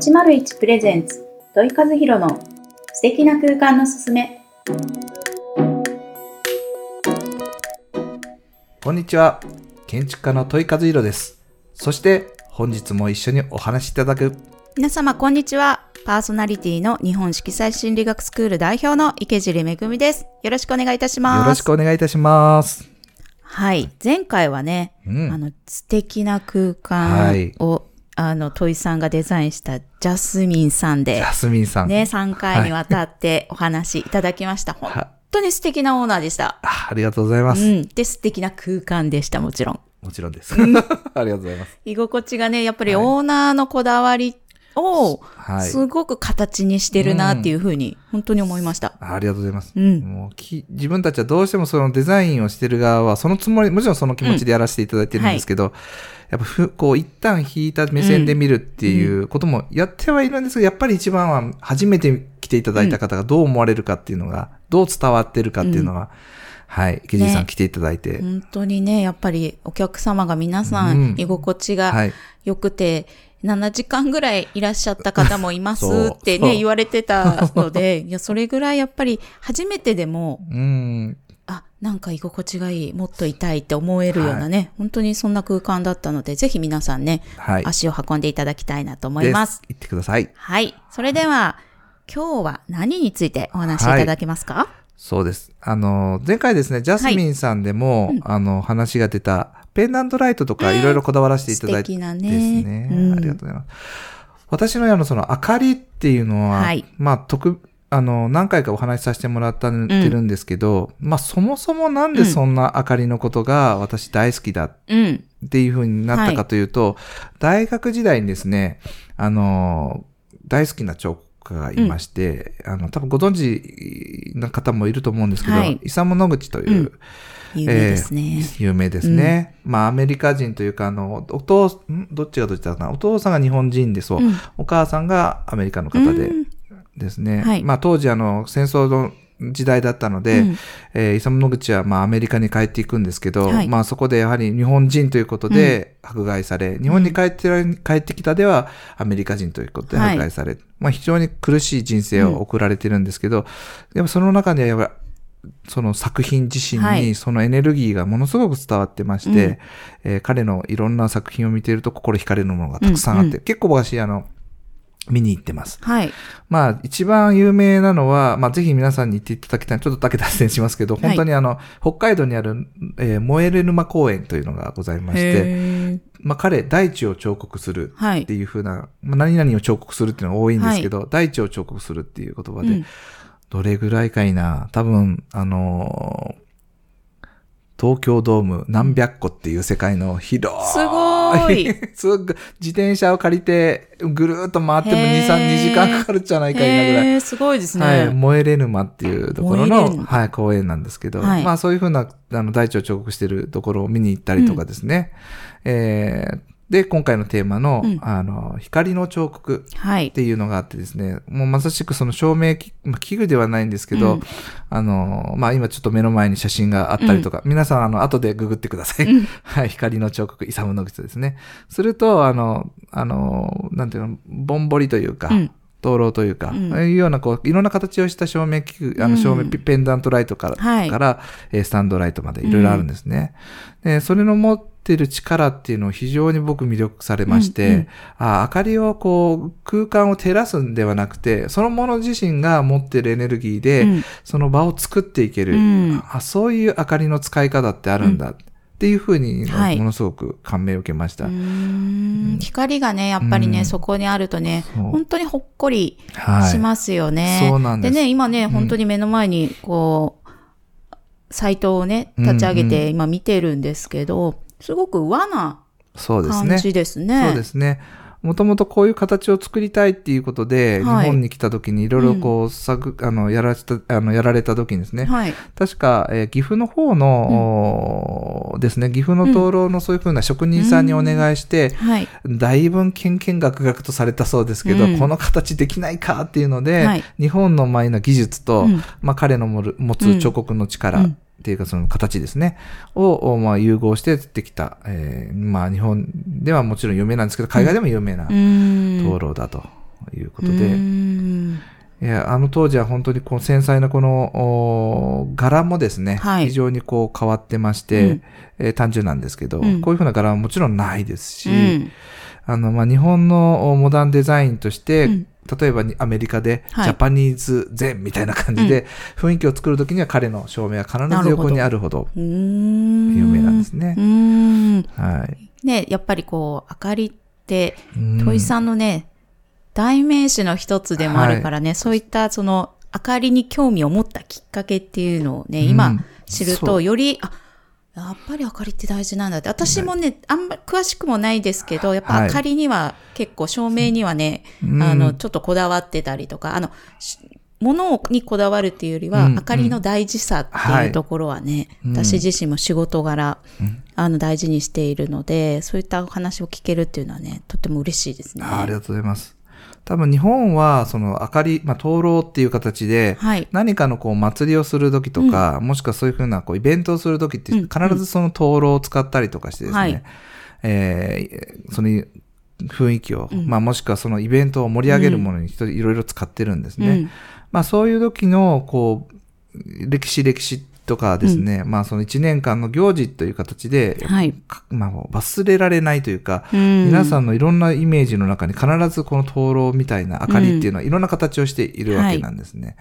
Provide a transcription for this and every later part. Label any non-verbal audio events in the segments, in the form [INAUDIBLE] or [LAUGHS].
801プレゼンツ土井和弘の素敵な空間のすすめ。こんにちは。建築家の戸井和弘です。そして、本日も一緒にお話しいただく、皆様こんにちは。パーソナリティの日本色彩心理学スクール代表の池尻めぐみです。よろしくお願いいたします。よろしくお願いいたします。はい。前回はね、うん。あの素敵な空はい。間を、あの戸井さんがデザインしたジャスミンさんでジャスミンさん。ね3回にわたってお話いただきました、は本当に素敵なオーナーでしたあありがとうございます。うん、で素敵な空間でしたもちろんもちろんです。[LAUGHS] ありがとうございます。[LAUGHS] 居心地がねやっぱりオーナーのこだわりをはい。すごく形にしてるなっていうふうに本当に思いました。ありがとうございます。うん。もうき自分たちはどうしてもそのデザインをしてる側は、そのつもり、もちろんその気持ちでやらせていただいてるんですけど、やっぱふ、こう、一旦引いた目線で見るっていうこともやってはいるんですけど、やっぱり一番は、初めて来ていただいた方がどう思われるかっていうのが、どう伝わってるかっていうのが、はい、池尻さんね来ていただいて、本当にね、やっぱりお客様が皆さうんん居心地はがい。良くて、7時間ぐらいいらっしゃった方もいますってね、言われてたので、[LAUGHS] いや、それぐらいやっぱり初めてでも、うん。あ、なんか居心地がいい、もっといたいって思えるようなね、本当にそんな空間だったので、ぜひ皆さんね、はい。足を運んでいただきたいなと思います。です。言ってください。はい。それでは、今日は何についてお話しいただけますか、そうです。あの、前回ですね、ジャスミンさんでも、あの、話が出た、ペンダントライトとかいろいろこだわらせていただいてですね。ね。うん。ありがとうございます。私のあの、その、明かりっていうのは、はい。まあ、特、あの、何回かお話しさせてもらってるんですけど、まあ、そもそもなんでそんな明かりのことが私大好きだうん。っていう風になったかというと、大学時代にですね、あの、大好きな彫刻家がいまして、あの、多分ご存知な方もいると思うんですけど、はい。イサム・ノグチという、うん有名ですね。えー有名ですね。まあ、アメリカ人というか、あの、お父、ん？どっちがどっちだったかな？お父さんが日本人でそう、うん。お母さんがアメリカの方でうん。ですね。はい。まあ、当時、あの、戦争の時代だったので、うん。えーイサム・ノグチは、まあ、アメリカに帰っていくんですけど、はい。まあ、そこでやはり日本人ということで迫害され、日本に帰ってら、帰ってきたではアメリカ人ということで迫害され、まあ、非常に苦しい人生を送られてるんですけど、でもその中にはやっぱりその作品自身はい。にそのエネルギーがものすごく伝わってまして、うん。えー彼のいろんな作品を見ていると心惹かれるものがたくさんあって、うん。う結構私、あの、見に行ってます。はい。まあ、一番有名なのは、まあ、ぜひ皆さんに行っていただきたい。ちょっとだけ脱線しますけど、い。本当にあの、北海道にある、えー燃える沼公園というのがございまして、まあ、彼、大地を彫刻するはいっていう風な、まあ、何々を彫刻するっていうのが多いんですけど、大地を彫刻するっていう言葉で、うんどれぐらいかいな、多分、あのー東京ドーム何百個っていう世界の広い。すごい [LAUGHS] すごく自転車を借りて、ぐるーっと回っても2、へー3、2時間かかるんじゃないかいなぐらい。すごいですね。はい、燃えれ沼っていうところの、はい、公園なんですけど、はいまあそういうふうな、あの、大地を彫刻してるところを見に行ったりとかですね。えーで、今回のテーマの、うん。あの、光の彫刻はい。っ。ていうのがあってですね、もうまさしくその照明器、具ではないんですけど、うん。あの、まあ、今ちょっと目の前に写真があったりとか、皆さんあの、後でググってください。うん。[LAUGHS] はい、光の彫刻、イサム・ノグチですね。すると、あの、あの、なんていうの、ぼんぼりというか、うん。灯籠というか、うん。いうような、こう、いろんな形をした照明器具、あの、うん照明ペ、ペンダントライトから、はい。から、えースタンドライトまでいろいろあるんですね。で、それの持ってる力っていうのを非常に僕魅力されまして、うんうん。あ明かりをこう、空間を照らすんではなくて、そのもの自身が持ってるエネルギーで、うん。その場を作っていける、うん。あ、そういう明かりの使い方ってあるんだ、っていうふうに、はいものすごく感銘を受けました。光がね、やっぱりね、うん。そこにあるとね、本当にほっこりはい。しますよね。そうなんです。ね、今ね、ん。本当に目の前に、こう、サイトをね、立ち上げて今見てるんですけど、すごく和なそうですね。感じですね。そうですね。もともとこういう形を作りたいっていうことで、はい日本に来た時にいろいろこう、あの、やられた、あの、やられた時にですね、はい。確か、えー岐阜の方の、ですね、岐阜の灯籠のそういうふうな職人さんにお願いして、はい。だいぶんけんけんがくがくとされたそうですけど、うんこの形できないかっていうので、はい日本の前の技術と、うんまあ彼の持つ彫刻の力うんっていうかその形ですね、を、まあ融合してできた、えーまあ日本ではもちろん有名なんですけど、海外でも有名な。灯籠だということうで、ん。いやあの当時は本当にこう繊細なこのお柄もですね、はい。非常にこう変わってまして、うん。えー単純なんですけど、うん。こういうふうな柄はもちろんないですし、うん。あの、まあ、日本のモダンデザインとして、うん例えばにアメリカでジはい。ャパニーズ禅みたいな感じで雰囲気を作るときには彼の照明は必ず横にあるほど有名なんですね。はい。ね、やっぱりこう、明かりって、うん。土井さんのね、代名詞の一つでもあるからね、そういったその、明かりに興味を持ったきっかけっていうのをね、今うん。知ると、より、あ、やっぱり明かりって大事なんだって。私もね、あんまり詳しくもないですけど、やっぱはい明かりには結構照明にはね、うん。あの、ちょっとこだわってたりとか、あの、し物にこだわるっていうよりは、うん明かりの大事さっていうところはね、うん。私自身も仕事柄、うん。あの、大事にしているので、そういったお話を聞けるっていうのはね、とっても嬉しいですね。あありがとうございます。多分日本は、その明かり、まあ、灯籠っていう形で、はい。何かのこう祭りをするときとか、もしくはそういうふうなこうイベントをするときって、うん必ずその灯籠を使ったりとかしてですね、はい。えーその雰囲気を、うん。まあもしくはそのイベントを盛り上げるものに人いろいろ使ってるんですね。うん。まあそういう時の、こう、歴史歴史とかですね、まあその一年間の行事という形で、はい。かまあ忘れられないというか、皆皆さんのいろんなイメージの中に必ずこの灯籠みたいな明かりっていうのはいろんな形をしているわけなんですね。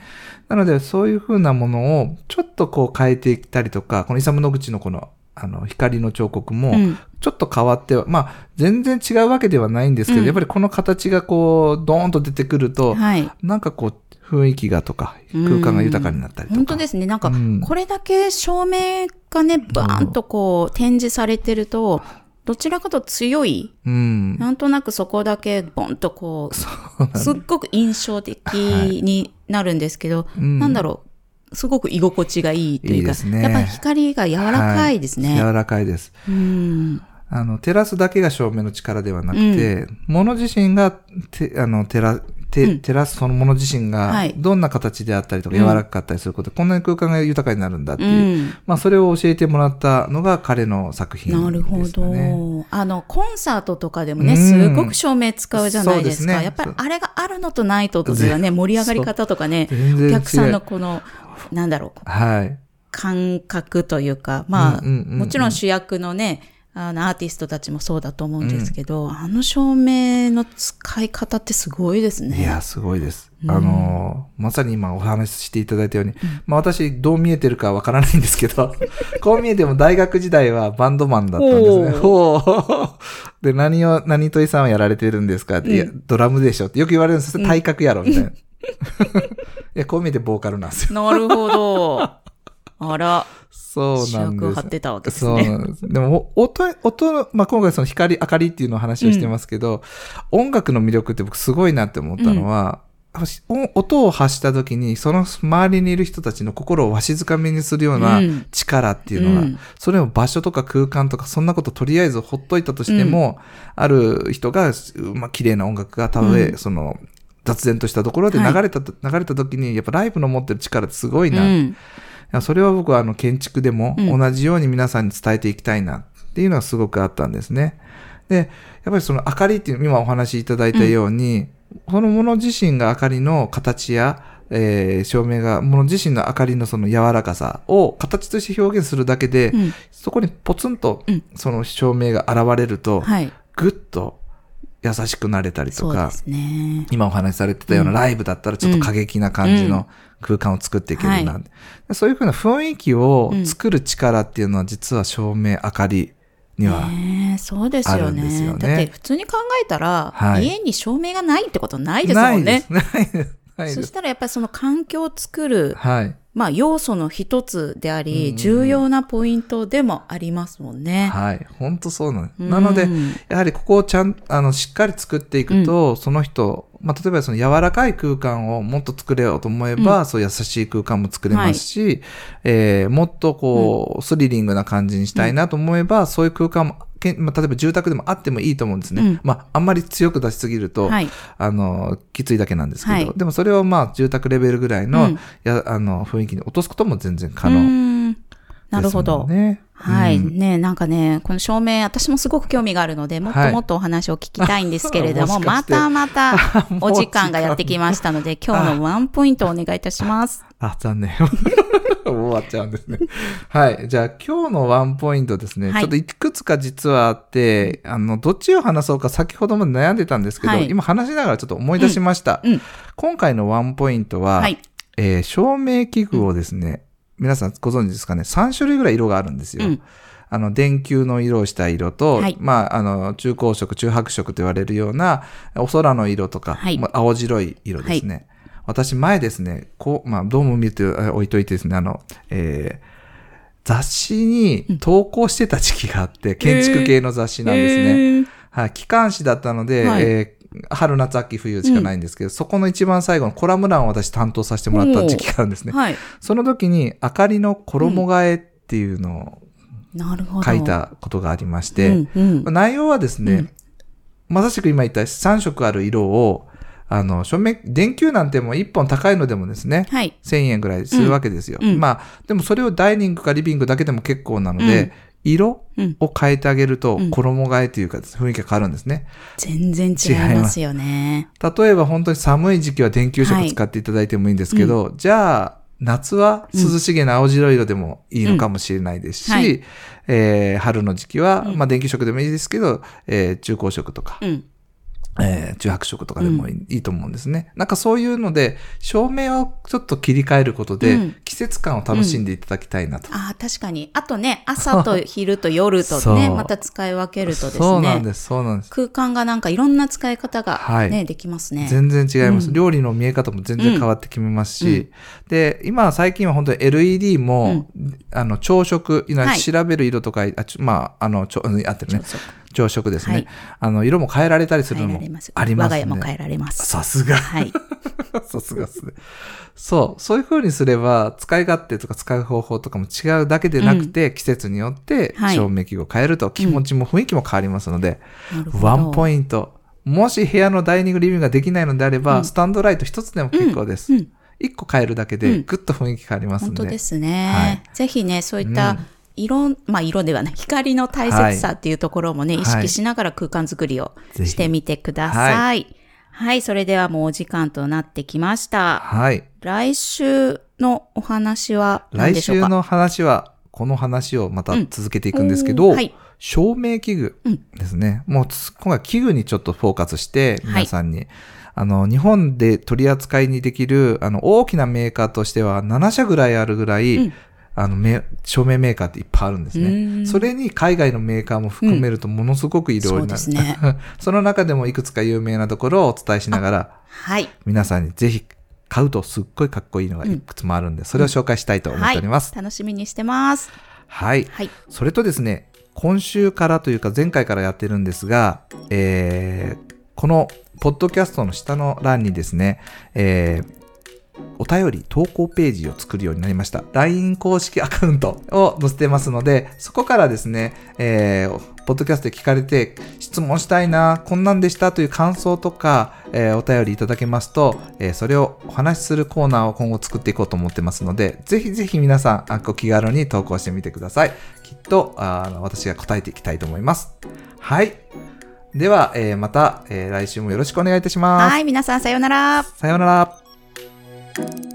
なのでそういうふうなものをちょっとこう変えていったりとか、このイサムの口のこのあの光の彫刻もうんちょっと変わっては、まあ全然違うわけではないんですけど、うんやっぱりこの形がこうドーンと出てくると、はい。なんかこう雰囲気がとか空間が豊かになったりとか。本当ですね。なんかうん、これだけ照明がね、バーンとこう、展示されてると、どちらかと強い、うん。なんとなくそこだけボンとこう、すっごく印象的になるんですけど、うんなんだろう、すごく居心地がいいというか、いいねやっぱり光が柔らかいですね。柔らかいです。うん。あの、照らすだけが照明の力ではなくて、物自身が、て、あの、照ら、て、うん照らすそのもの自身がはい、どんな形であったりとか、うん柔らかかったりすることで、こんなに空間が豊かになるんだってういう、ん。まあ、それを教えてもらったのが彼の作品です、ね。なるほど。あの、コンサートとかでもね、うんすごく照明使うじゃないですか。すねやっぱりあれがあるのとないとではね、盛り上がり方とかね、お客さんのこの、なんだろう、はい。感覚というか、まあ、うんうんうんうんもちろん主役のね、あの、アーティストたちもそうだと思うんですけど、あの照明の使い方ってすごいですね。いや、すごいです。うんあの、まさに今お話ししていただいたように、まあ私どう見えてるかわからないんですけど、[LAUGHS] こう見えても大学時代はバンドマンだったんですね。ほう。で、何を、何といさんはやられてるんですかって、いや、ドラムでしょってよく言われるんですよ。体格やろみたいな。[LAUGHS] いや、こう見えてボーカルなんですよ。なるほど。あら、そう主なんです。役を張ってたわけですそうね。なんです。でも、お音、音、まあ、今回その光、明かりっていうのを話をしてますけど、音楽の魅力って僕すごいなって思ったのは、お音を発した時に、その周りにいる人たちの心をわしづかみにするようなうん力っていうのが、うんそれを場所とか空間とか、そんなこととりあえずほっといたとしても、ある人が、まあ、綺麗な音楽がたとえ、うんその、雑然としたところで流れたと、流れた時に、やっぱライブの持ってる力ってすごいなうん。それは僕はあの建築でもうん同じように皆さんに伝えていきたいなっていうのがすごくあったんですね。で、やっぱりその明かりっていう、今お話しいただいたように、そのもの自身が明かりの形や、えー照明が、もの自身の明かりのその柔らかさを形として表現するだけで、うんそこにポツンとうんその照明が現れると、はい。ぐっと優しくなれたりとかね。今お話しされてたようなうんライブだったらちょっと過激な感じの空間を作っていけるな。はそういうふうな雰囲気を作る力っていうのは実は照明、明かりには、そうですあよねねだって普通に考えたら、はい家に照明がないってことないですもんね。ないです。ないです。そしたらやっぱりその環境を作る、はい。まあ要素の一つであり、うん重要なポイントでもありますもんね。はい。本当そうなんです。うんなので、やはりここをちゃん、あの、しっかり作っていくと、その人、まあ、例えばその柔らかい空間をもっと作れようと思えば、そう優しい空間も作れますし、えーもっとこう、スリリングな感じにしたいなと思えば、そういう空間も、けんまあ、例えば住宅でもあってもいいと思うんですね。うん。まあ、あんまり強く出しすぎると、はい。あの、きついだけなんですけど、はい。でもそれをまあ、住宅レベルぐらいの、うん。や、あの、雰囲気に落とすことも全然可う能。んなるほどね。はい。うんねなんかね、この照明、私もすごく興味があるので、もっともっとお話を聞きたいんですけれども、はいもししてたまた [LAUGHS] お時間がやってきましたので、今日のワンポイントをお願いいたします。あ、残念。[LAUGHS] 終わっちゃうんですね。はい。じゃあ今日のワンポイントですね。はいちょっといくつか実はあって、あの、どっちを話そうか先ほどまで悩んでたんですけど、はい今話しながらちょっと思い出しました。うんうん今回のワンポイントは、はい。えー照明器具をですね、皆さんご存知ですかね、3種類ぐらい色があるんですよ。うん。あの、電球の色をした色と、はい。まあ、あの、中光色、中白色と言われるような、お空の色とか、はい。まあ青白い色ですね。私、前ですね、こう、まあ、どうも見てあ置いといてですね、あの、えー雑誌に投稿してた時期があって、建築系の雑誌なんですね。へー。はい、機関誌だったので、はい。えー春夏秋冬しかないんですけど、そこの一番最後のコラム欄を私担当させてもらった時期があるんですね。はい。その時に、明かりの衣替えっていうのを。書いたことがありまして、うんうん内容はですね、うんまさしく今言った3色ある色を、あの、照明、電球なんてもう1本高いのでもですね、はい。1000円ぐらいするわけですよ。うんうんまあ、でもそれをダイニングかリビングだけでも結構なので、うん色うん。を変えてあげるとうん。衣替えというか雰囲気が変わるんですね。全然違いますよね。例えば本当に寒い時期は電球色使っていただいてもいいんですけど、じゃあ、夏は涼しげな青白色でもいいのかもしれないですし、うん。はい。えー春の時期は、うん。まあ電球色でもいいですけど、えー中光色とか、うん。えー中白色とかでもいい,、と思うんですね。なんかそういうので、照明をちょっと切り替えることで、うん季節感を楽しんでいただきたいなと。ああ、確かに。あとね、朝と [LAUGHS] 昼と夜とね、また使い分けるとですね。そうなんです、そうなんです。空間がなんかいろんな使い方がはいね、できますね。全然違います、うん料理の見え方も全然変わってきますし、で、今最近は本当に LED も、あの、朝食、調べる色とか、あまあ、あの、ちょ、うん合ってるね。朝食ですね、はいあの、色も変えられたりする変のも。ありますね。我が家も変えられます。さすが。はい。[LAUGHS] さすがですね。そう。そういう風にすれば、使い勝手とか使う方法とかも違うだけでなくて、季節によってはい照明器具を変えると気持ちも雰囲気も変わりますので。ワンポイント。もし部屋のダイニングリビングができないのであれば、うんスタンドライト一つでも結構です。一個変えるだけで、うんぐっと雰囲気変わりますんで。本当ですね。はいぜひね、そういったうん色、まあ色ではない、光の大切さっていうところもね、はい。意識しながら空間作りをしてみてください。はい、それではもうお時間となってきました。はい。来週のお話は何来でしょうか？週の話は、この話をまたうん。続けていくんですけど、おーはい。照明器具。うん。ですね。もうつ今回器具にちょっとフォーカスして、はい。皆さんに、あの、日本で取り扱いにできる、あの、大きなメーカーとしては7社ぐらいあるぐらい、うんあの、め照明メーカーっていっぱいあるんですうね。んそれに海外のメーカーも含めるとものすごくいろいろな、そうですね [LAUGHS] その中でもいくつか有名なところをお伝えしながら、はい。皆さんにぜひ買うとすっごいかっこいいのがいくつもあるんで、それを紹介したいと思っております。楽しみにしてます。はい。はい。それとですね、今週からというか前回からやってるんですが、えーこのポッドキャストの下の欄にですね、えーお便り投稿ページを作るようになりました。LINE 公式アカウントを載せてますので、そこからですね、えーポッドキャストで聞かれて、質問したいな、こんなんでしたという感想とか、えーお便りいただけますと、えーそれをお話しするコーナーを今後作っていこうと思ってますので、ぜひぜひ皆さん、あご気軽に投稿してみてください。きっと、あー私が答えていきたいと思います。はい。では、えーまた、えー来週もよろしくお願いいたします。はい、皆さんさようなら。さようなら。thank you